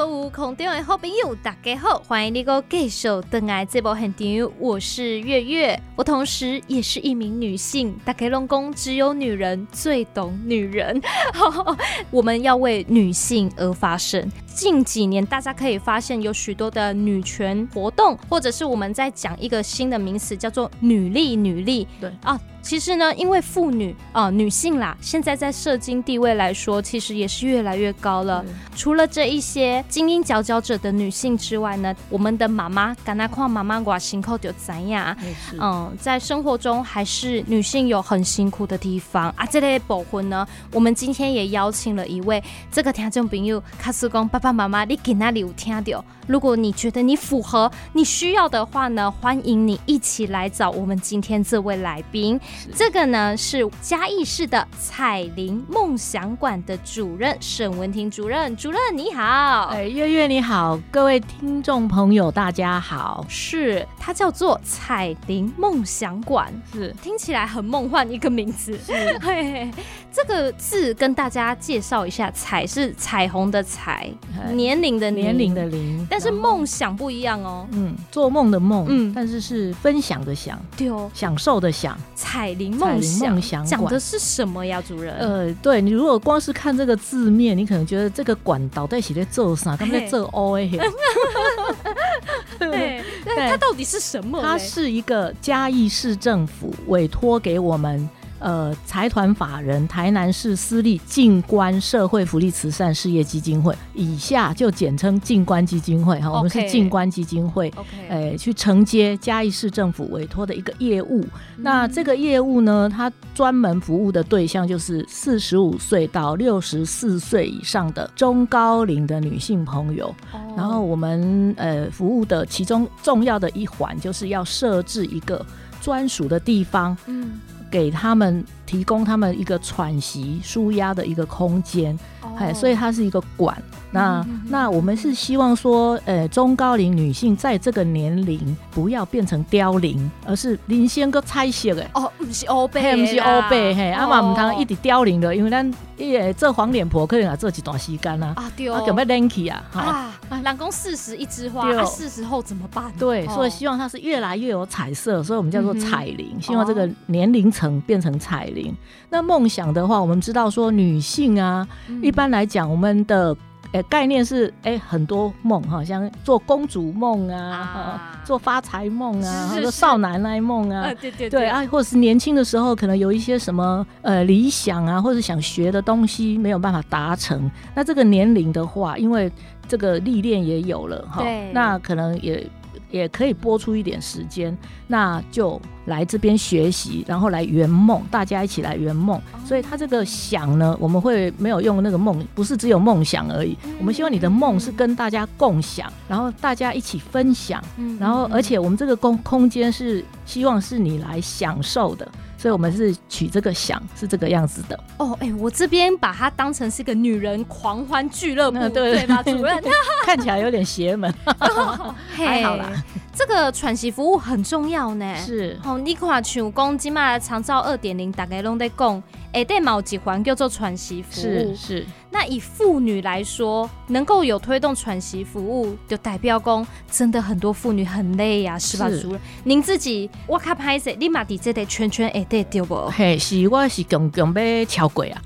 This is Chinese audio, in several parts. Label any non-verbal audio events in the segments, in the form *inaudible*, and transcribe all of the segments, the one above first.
所有空中的好朋友，大家好，欢迎你个继续登来这部现场。我是月月，我同时也是一名女性。大家拢讲，只有女人最懂女人。*laughs* 我们要为女性而发声。近几年，大家可以发现有许多的女权活动，或者是我们在讲一个新的名词，叫做女力。女力，对啊。其实呢，因为妇女啊、呃，女性啦，现在在社经地位来说，其实也是越来越高了。除了这一些精英佼佼者的女性之外呢，我们的妈妈，敢那矿妈妈寡辛苦就怎样？嗯，在生活中还是女性有很辛苦的地方啊。这类保婚呢，我们今天也邀请了一位这个听众朋友，卡斯公爸爸妈妈，你给那里有听到？如果你觉得你符合你需要的话呢，欢迎你一起来找我们今天这位来宾。这个呢是嘉义市的彩铃梦想馆的主任沈文婷主任，主任你好，哎，月月你好，各位听众朋友大家好，是它叫做彩铃梦想馆，是。听起来很梦幻一个名字，是。嘿嘿，这个字跟大家介绍一下，彩是彩虹的采，年龄的年龄的龄，但是梦想不一样哦，嗯，做梦的梦，嗯，但是是分享的享，对哦，享受的享，彩铃梦想讲的是什么呀，主人？呃，对你如果光是看这个字面，你可能觉得这个管倒在写在做啥？他们在做 O A。*laughs* 对，*laughs* 它到底是什么？它是一个嘉义市政府委托给我们。呃，财团法人台南市私立静观社会福利慈善事业基金会，以下就简称静观基金会哈。我们是静观基金会，哎、呃，去承接嘉义市政府委托的一个业务。嗯、那这个业务呢，它专门服务的对象就是四十五岁到六十四岁以上的中高龄的女性朋友。哦、然后我们呃服务的其中重要的一环，就是要设置一个专属的地方。嗯。给他们提供他们一个喘息、舒压的一个空间，哎、所以它是一个管。那那我们是希望说，呃，中高龄女性在这个年龄不要变成凋零，而是领先个彩色的哦，不是欧贝，不是欧贝，嘿，阿妈唔通一直凋零的，因为咱也做黄脸婆可能要做一段时间啊，啊对哦，有没有 lanky 啊？啊，人讲四十一枝花，啊，四十后怎么办？对，所以希望它是越来越有彩色，所以我们叫做彩龄，希望这个年龄层变成彩龄。那梦想的话，我们知道说女性啊，一般来讲我们的。概念是哎、欸，很多梦哈，像做公主梦啊，啊，做发财梦啊，或者少奶奶梦啊，对对对，对啊，或者是年轻的时候可能有一些什么呃理想啊，或者想学的东西没有办法达成，那这个年龄的话，因为这个历练也有了哈，那可能也。也可以播出一点时间，那就来这边学习，然后来圆梦，大家一起来圆梦。所以他这个想呢，我们会没有用那个梦，不是只有梦想而已。我们希望你的梦是跟大家共享，然后大家一起分享，然后而且我们这个空空间是希望是你来享受的。所以，我们是取这个想是这个样子的哦。哎、欸，我这边把它当成是一个女人狂欢俱乐部，对对吧，主任？*laughs* 看起来有点邪门，*laughs* 哦、还好啦。这个喘息服务很重要呢。是，哦，你看像讲今嘛长照二点零，大家拢在讲，哎，对，某几环叫做喘息服务。是是。那以妇女来说，能够有推动喘息服务，就代表讲真的很多妇女很累呀、啊，是吧，主任？您自己我卡拍摄，立马底这个圈圈哎对对不？嘿，是我是强强要超过啊。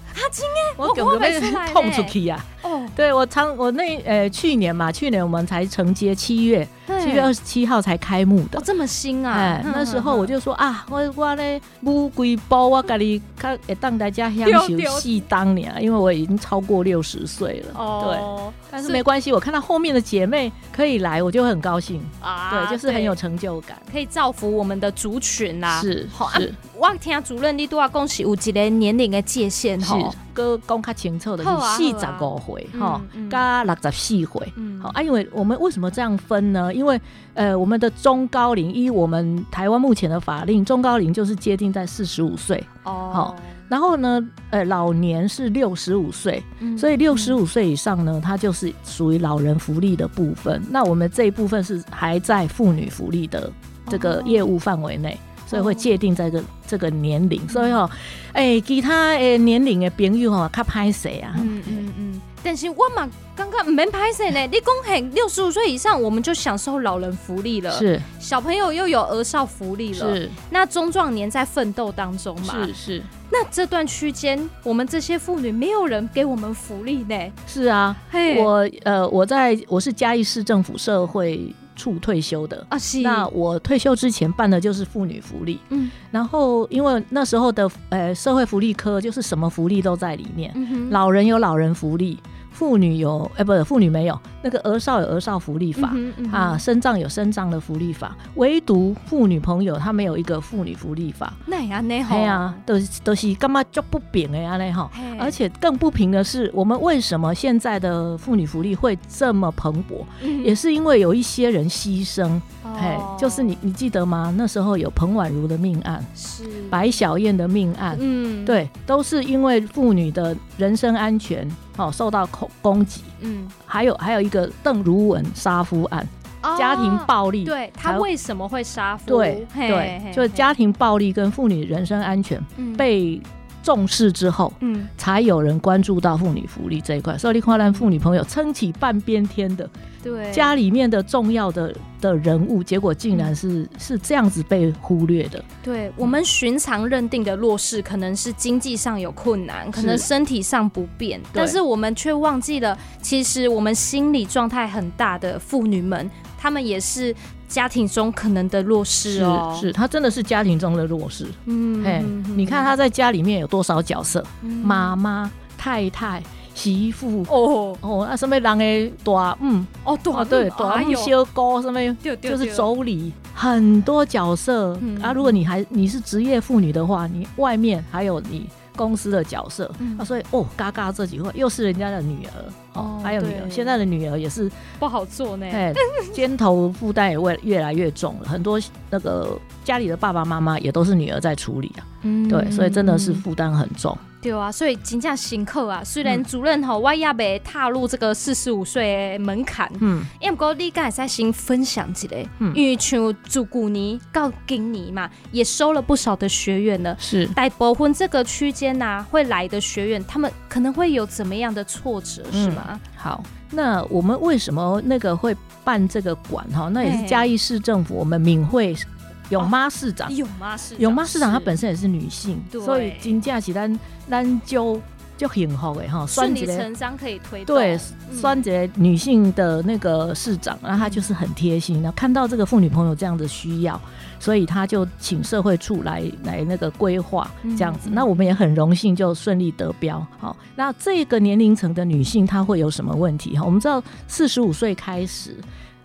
我强强要痛出去啊。哦，对我常我那呃去年嘛，去年我们才承接七月七月二十七号才开幕的，哦，这么新啊！哎，嗯，那时候我就说啊，我我咧乌龟包我家里看会当大家享受戏当年，因为我已经超过六十岁了。哦，对，但是没关系，我看到后面的姐妹可以来，我就很高兴啊。对，就是很有成就感，可以造福我们的族群呐，啊。是好啊，我听主任你都要恭喜有一个年龄的界限哈。哥讲较清楚的是四十五岁哈，加六十四岁。好啊，因为我们为什么这样分呢？因为呃，我们的中高龄，依我们台湾目前的法令，中高龄就是接近在四十五岁哦。好，然后呢，呃，老年是六十五岁，所以六十五岁以上呢，它就是属于老人福利的部分。那我们这一部分是还在妇女福利的这个业务范围内。所以会界定在这个这个年龄，所以哦，哎、欸，其他诶年龄的朋友哦，较歹势啊。嗯嗯嗯。但是我嘛刚刚没拍谁呢，你讲很六十五岁以上，我们就享受老人福利了，是小朋友又有儿少福利了，是那中壮年在奋斗当中嘛，是是。那这段区间，我们这些妇女没有人给我们福利呢？是啊，嘿我呃，我在我是嘉义市政府社会处退休的啊，是。那我退休之前办的就是妇女福利，嗯，然后因为那时候的呃社会福利科就是什么福利都在里面，嗯老人有老人福利。妇女有，哎、欸，不是妇女没有那个儿少有儿少福利法、嗯嗯、啊，身障有身障的福利法，唯独妇女朋友她没有一个妇女福利法。那也安内好，对啊，都、就是都是干嘛就不平哎呀嘞哈，而且更不平的是，我们为什么现在的妇女福利会这么蓬勃？嗯、也是因为有一些人牺牲，哎、哦，就是你你记得吗？那时候有彭婉如的命案，是。白小燕的命案，嗯，对，都是因为妇女的人身安全。哦，受到恐攻击，嗯，还有还有一个邓如雯杀夫案，哦，家庭暴力，对，他为什么会杀夫？对对，就是家庭暴力跟妇女人身安全被重视之后，嗯，才有人关注到妇女福利这一块。所以你看，咱妇女朋友撑起半边天的，对，家里面的重要的的人物，结果竟然是、嗯、是这样子被忽略的。对，我们寻常认定的弱势，可能是经济上有困难，可能身体上不便，是但是我们却忘记了，其实我们心理状态很大的妇女们，她们也是。家庭中可能的弱势哦，是，是他真的是家庭中的弱势。嗯，嘿，你看他在家里面有多少角色？妈、嗯、妈、太太、媳妇。哦哦，那什么人的大嗯，哦，大哦对，大母小姑什么，就是妯娌，很多角色、嗯、啊。如果你还你是职业妇女的话，你外面还有你。公司的角色，嗯、啊，所以哦，嘎嘎这几位又是人家的女儿哦，还有女儿，现在的女儿也是不好做呢，哎，*laughs* 肩头负担也越越来越重了，很多那个家里的爸爸妈妈也都是女儿在处理啊，嗯，对，所以真的是负担很重。对啊，所以真正辛苦啊。虽然主任吼，我也未踏入这个四十五岁的门槛，嗯，因为不过你刚才先分享一下，嗯，因为像自古尼到今年嘛，也收了不少的学员了，是。在博婚这个区间呐，会来的学员，他们可能会有怎么样的挫折，是吗？嗯、好，那我们为什么那个会办这个馆哈？那也是嘉义市政府我们敏慧。永妈市长，永妈市长，永妈市长她本身也是女性，所以金价是咱咱就就很好的哈，顺理成章可以推动。对，双姐女性的那个市长，那她就是很贴心，那看到这个妇女朋友这样的需要，所以她就请社会处来来那个规划这样子。那我们也很荣幸就顺利得标。好，那这个年龄层的女性她会有什么问题哈？我们知道四十五岁开始。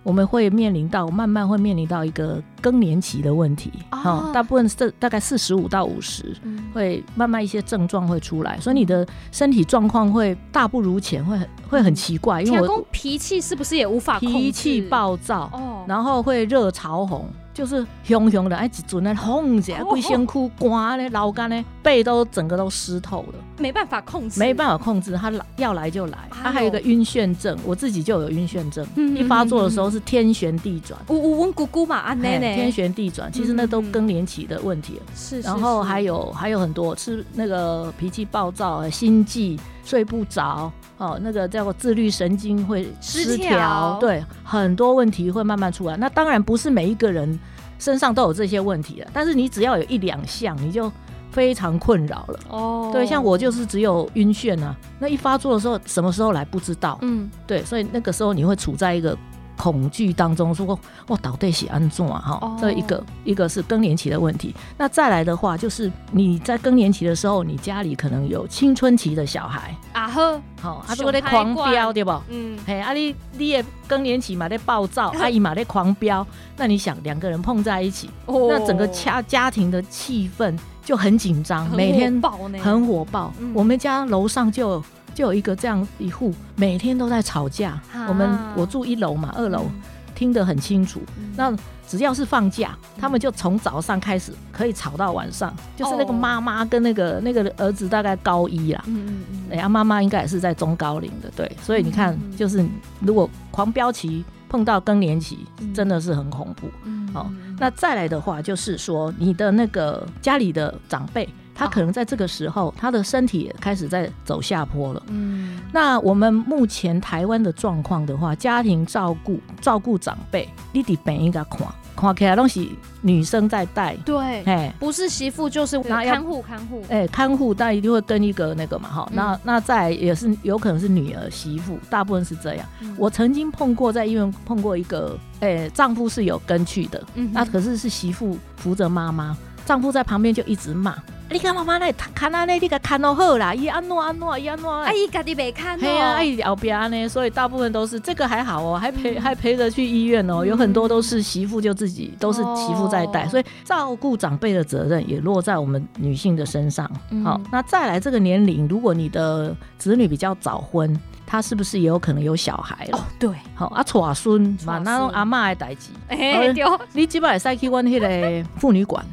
我们会面临到慢慢会面临到一个更年期的问题，哈、哦，大部分是大概四十五到五十，会慢慢一些症状会出来，所以你的身体状况会大不如前，会很会很奇怪，因为我脾气是不是也无法控制？脾气暴躁，哦，然后会热潮红。就是熊熊的，哎，一阵那红起来，规身躯干嘞，老干嘞，背都整个都湿透了，没办法控制，没办法控制，他来要来就来，他还有一个晕眩症，我自己就有晕眩症，一发作的时候是天旋地转，呜呜温咕咕嘛，啊奶奶，天旋地转，其实那都更年期的问题了，是，然后还有还有很多是那个脾气暴躁、心悸、睡不着，哦，那个叫做自律神经会失调，对，很多问题会慢慢出来，那当然不是每一个人。身上都有这些问题了，但是你只要有一两项，你就非常困扰了。哦，oh. 对，像我就是只有晕眩啊，那一发作的时候，什么时候来不知道。嗯，对，所以那个时候你会处在一个。恐惧当中说，我，到底是安怎啊？哈，这一个一个是更年期的问题。那再来的话，就是你在更年期的时候，你家里可能有青春期的小孩啊呵，好，他都在狂飙，对不？嗯，嘿，啊你你也更年期嘛，在暴躁，*laughs* 阿姨嘛在狂飙，那你想两个人碰在一起，哦、那整个家家庭的气氛就很紧张，每天很火爆。嗯、我们家楼上就。就有一个这样一户，每天都在吵架。啊、我们我住一楼嘛，二楼、嗯、听得很清楚。嗯、那只要是放假，嗯、他们就从早上开始可以吵到晚上。嗯、就是那个妈妈跟那个那个儿子大概高一啦，嗯嗯嗯，哎呀，妈妈应该也是在中高龄的，对。所以你看，嗯、就是如果狂飙期碰到更年期，嗯、真的是很恐怖。嗯，好，那再来的话就是说，你的那个家里的长辈。他可能在这个时候，他的身体也开始在走下坡了。嗯，那我们目前台湾的状况的话，家庭照顾照顾长辈，你得本应该看。看起来东西女生在带，对，哎，不是媳妇就是看护，看护，哎，看护，但一定会跟一个那个嘛，哈、嗯，那那再也是有可能是女儿媳妇，大部分是这样。嗯、我曾经碰过在医院碰过一个，哎，丈夫是有跟去的，嗯，那可是是媳妇扶着妈妈，丈夫在旁边就一直骂。你看妈妈那看那那，你个看都好啦，伊安诺安诺伊安诺，阿姨家己没看哦，嘿啊，阿姨后边呢，所以大部分都是这个还好哦，还陪、嗯、还陪着去医院哦，有很多都是媳妇就自己都是媳妇在带，哦、所以照顾长辈的责任也落在我们女性的身上。嗯、好，那再来这个年龄，如果你的子女比较早婚，他是不是也有可能有小孩了？哦，对，好啊，娶孙嘛，那种阿嬷的代志，哎，对。你基本上去问那个妇女馆。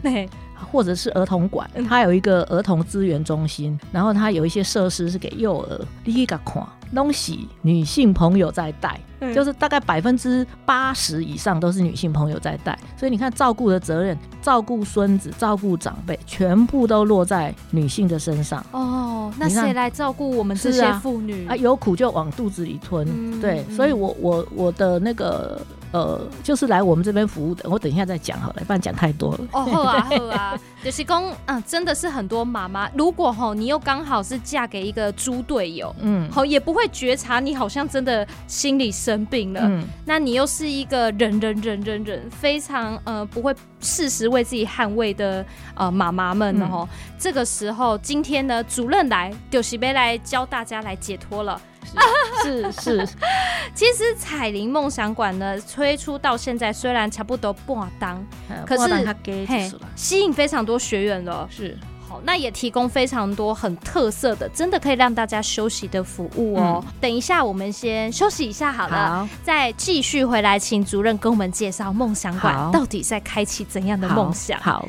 或者是儿童馆，它有一个儿童资源中心，然后它有一些设施是给幼儿，你可以看，东西女性朋友在带，嗯、就是大概百分之八十以上都是女性朋友在带，所以你看照顾的责任，照顾孙子、照顾长辈，全部都落在女性的身上。哦，那谁来照顾我们这些妇女啊？啊，有苦就往肚子里吞，嗯、对，所以我我我的那个。呃，就是来我们这边服务的，我等一下再讲好了，不然讲太多了。哦，好啊，*laughs* 好啊，就是公，嗯，真的是很多妈妈，如果吼你又刚好是嫁给一个猪队友，嗯，好也不会觉察你好像真的心里生病了，嗯，那你又是一个忍忍忍忍忍，非常呃不会适时为自己捍卫的呃妈妈们呢，吼、嗯，这个时候今天呢主任来就是要来教大家来解脱了。是 *laughs* 是，其实彩铃梦想馆呢推出到现在，虽然差不多半当，可是嘿吸引非常多学员了。是好，那也提供非常多很特色的，真的可以让大家休息的服务哦。嗯、等一下，我们先休息一下好了，好再继续回来，请主任跟我们介绍梦想馆到底在开启怎样的梦想。好。好